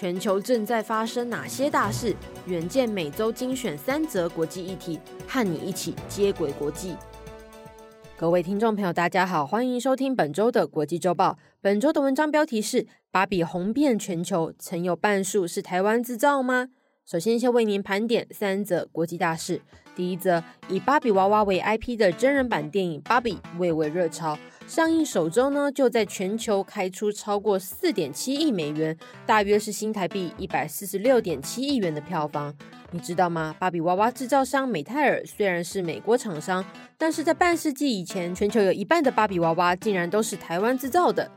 全球正在发生哪些大事？远见每周精选三则国际议题，和你一起接轨国际。各位听众朋友，大家好，欢迎收听本周的国际周报。本周的文章标题是：芭比红遍全球，曾有半数是台湾制造吗？首先，先为您盘点三则国际大事。第一则，以芭比娃娃为 IP 的真人版电影《芭比》蔚为热潮。上映首周呢，就在全球开出超过四点七亿美元，大约是新台币一百四十六点七亿元的票房。你知道吗？芭比娃娃制造商美泰尔虽然是美国厂商，但是在半世纪以前，全球有一半的芭比娃娃竟然都是台湾制造的。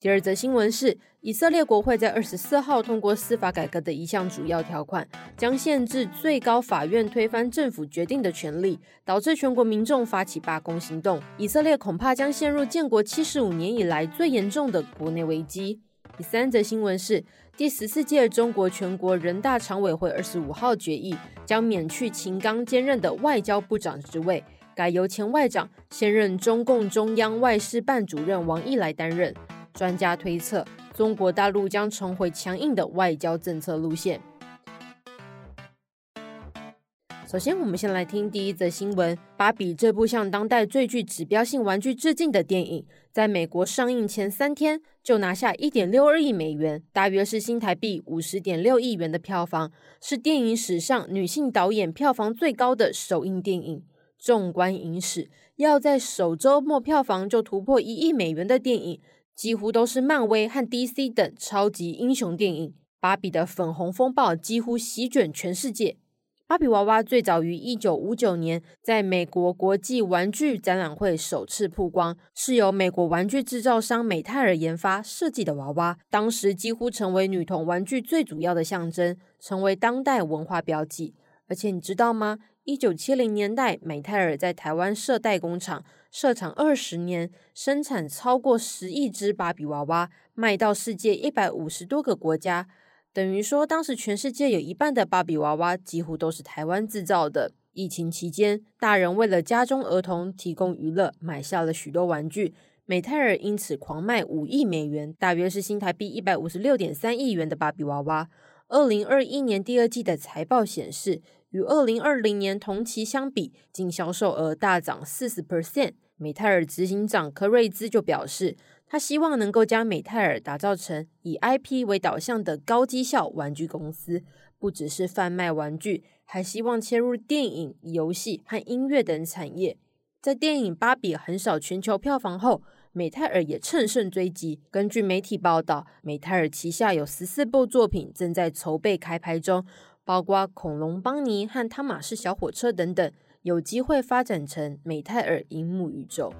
第二则新闻是，以色列国会在二十四号通过司法改革的一项主要条款，将限制最高法院推翻政府决定的权利，导致全国民众发起罢工行动。以色列恐怕将陷入建国七十五年以来最严重的国内危机。第三则新闻是，第十四届中国全国人大常委会二十五号决议，将免去秦刚兼任的外交部长职位，改由前外长、现任中共中央外事办主任王毅来担任。专家推测，中国大陆将重回强硬的外交政策路线。首先，我们先来听第一则新闻：《芭比》这部向当代最具指标性玩具致敬的电影，在美国上映前三天就拿下一点六二亿美元，大约是新台币五十点六亿元的票房，是电影史上女性导演票房最高的首映电影。纵观影史，要在首周末票房就突破一亿美元的电影。几乎都是漫威和 DC 等超级英雄电影。芭比的粉红风暴几乎席卷全世界。芭比娃娃最早于一九五九年在美国国际玩具展览会首次曝光，是由美国玩具制造商美泰尔研发设计的娃娃，当时几乎成为女童玩具最主要的象征，成为当代文化标记。而且你知道吗？一九七零年代，美泰尔在台湾设代工厂，设厂二十年，生产超过十亿只芭比娃娃，卖到世界一百五十多个国家。等于说，当时全世界有一半的芭比娃娃几乎都是台湾制造的。疫情期间，大人为了家中儿童提供娱乐，买下了许多玩具，美泰尔因此狂卖五亿美元，大约是新台币一百五十六点三亿元的芭比娃娃。二零二一年第二季的财报显示，与二零二零年同期相比，净销售额大涨四十 percent。美泰尔执行长柯瑞兹就表示，他希望能够将美泰尔打造成以 IP 为导向的高绩效玩具公司，不只是贩卖玩具，还希望切入电影、游戏和音乐等产业。在电影《芭比》横扫全球票房后，美泰尔也乘胜追击。根据媒体报道，美泰尔旗下有十四部作品正在筹备开拍中。包括恐龙邦尼和汤马士小火车等等，有机会发展成美泰尔银幕宇宙。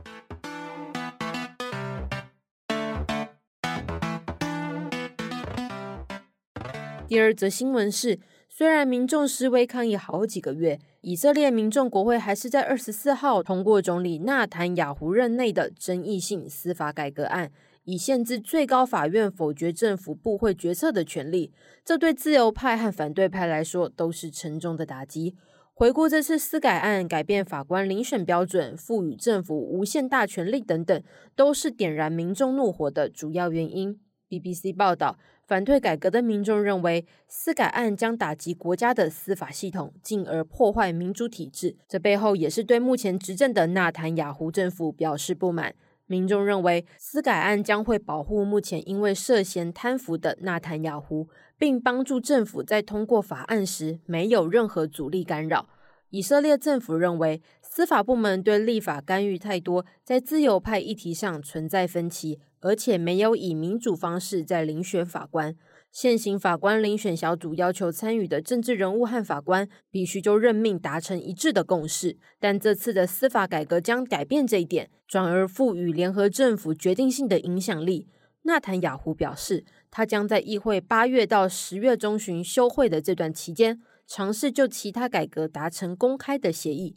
第二则新闻是，虽然民众示威抗议好几个月，以色列民众国会还是在二十四号通过总理纳坦雅胡任内的争议性司法改革案。以限制最高法院否决政府部会决策的权利，这对自由派和反对派来说都是沉重的打击。回顾这次司改案，改变法官遴选标准、赋予政府无限大权力等等，都是点燃民众怒火的主要原因。BBC 报道，反对改革的民众认为，司改案将打击国家的司法系统，进而破坏民主体制。这背后也是对目前执政的纳坦雅胡政府表示不满。民众认为，司改案将会保护目前因为涉嫌贪腐的纳坦雅胡，并帮助政府在通过法案时没有任何阻力干扰。以色列政府认为，司法部门对立法干预太多，在自由派议题上存在分歧，而且没有以民主方式在遴选法官。现行法官遴选小组要求参与的政治人物和法官必须就任命达成一致的共识，但这次的司法改革将改变这一点，转而赋予联合政府决定性的影响力。纳坦雅胡表示，他将在议会八月到十月中旬休会的这段期间，尝试就其他改革达成公开的协议。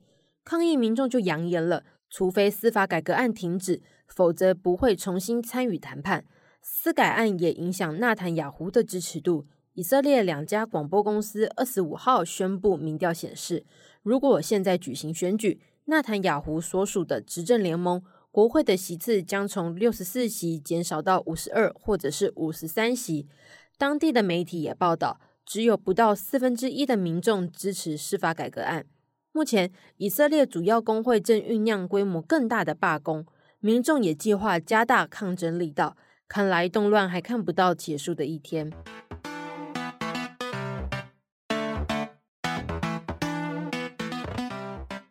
抗议民众就扬言了，除非司法改革案停止，否则不会重新参与谈判。司改案也影响纳坦雅胡的支持度。以色列两家广播公司二十五号宣布，民调显示，如果现在举行选举，纳坦雅胡所属的执政联盟国会的席次将从六十四席减少到五十二或者是五十三席。当地的媒体也报道，只有不到四分之一的民众支持司法改革案。目前，以色列主要工会正酝酿规模更大的罢工，民众也计划加大抗争力道。看来动乱还看不到结束的一天。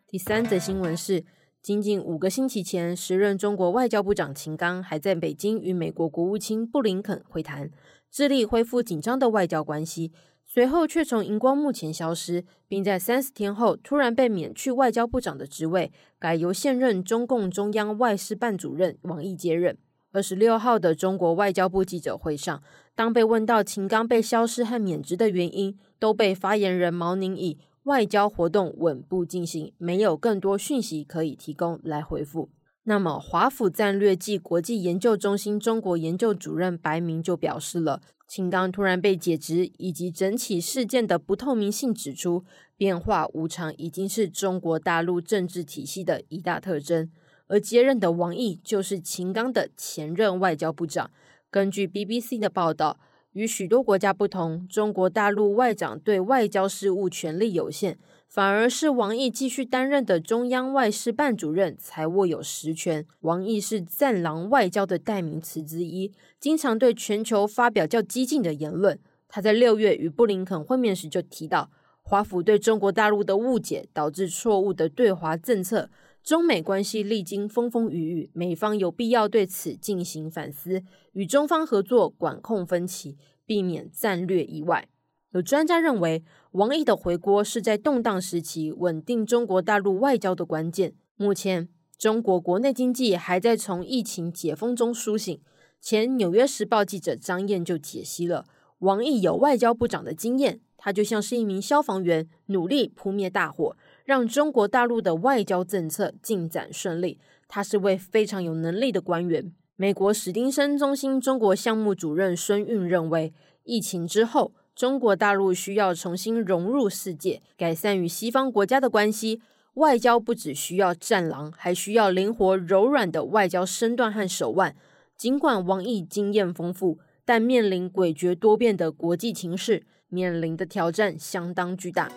第三则新闻是，仅仅五个星期前，时任中国外交部长秦刚还在北京与美国国务卿布林肯会谈，致力恢复紧张的外交关系。随后却从荧光幕前消失，并在三十天后突然被免去外交部长的职位，改由现任中共中央外事办主任王毅接任。二十六号的中国外交部记者会上，当被问到秦刚被消失和免职的原因，都被发言人毛宁以“外交活动稳步进行，没有更多讯息可以提供”来回复。那么，华府战略暨国际研究中心中国研究主任白明就表示了。秦刚突然被解职，以及整起事件的不透明性，指出变化无常已经是中国大陆政治体系的一大特征。而接任的王毅就是秦刚的前任外交部长。根据 BBC 的报道，与许多国家不同，中国大陆外长对外交事务权力有限。反而是王毅继续担任的中央外事办主任才握有实权。王毅是“战狼外交”的代名词之一，经常对全球发表较激进的言论。他在六月与布林肯会面时就提到，华府对中国大陆的误解导致错误的对华政策，中美关系历经风风雨雨，美方有必要对此进行反思，与中方合作管控分歧，避免战略意外。有专家认为，王毅的回国是在动荡时期稳定中国大陆外交的关键。目前，中国国内经济还在从疫情解封中苏醒。前《纽约时报》记者张燕就解析了王毅有外交部长的经验，他就像是一名消防员，努力扑灭大火，让中国大陆的外交政策进展顺利。他是位非常有能力的官员。美国史丁生中心中国项目主任孙运认为，疫情之后，中国大陆需要重新融入世界，改善与西方国家的关系。外交不只需要战狼，还需要灵活柔软的外交身段和手腕。尽管王毅经验丰富，但面临诡谲多变的国际情势，面临的挑战相当巨大。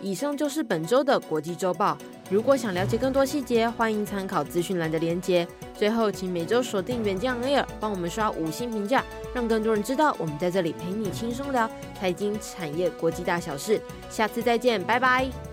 以上就是本周的国际周报。如果想了解更多细节，欢迎参考资讯栏的连接。最后，请每周锁定远见 On Air，帮我们刷五星评价，让更多人知道我们在这里陪你轻松聊财经、产业、国际大小事。下次再见，拜拜。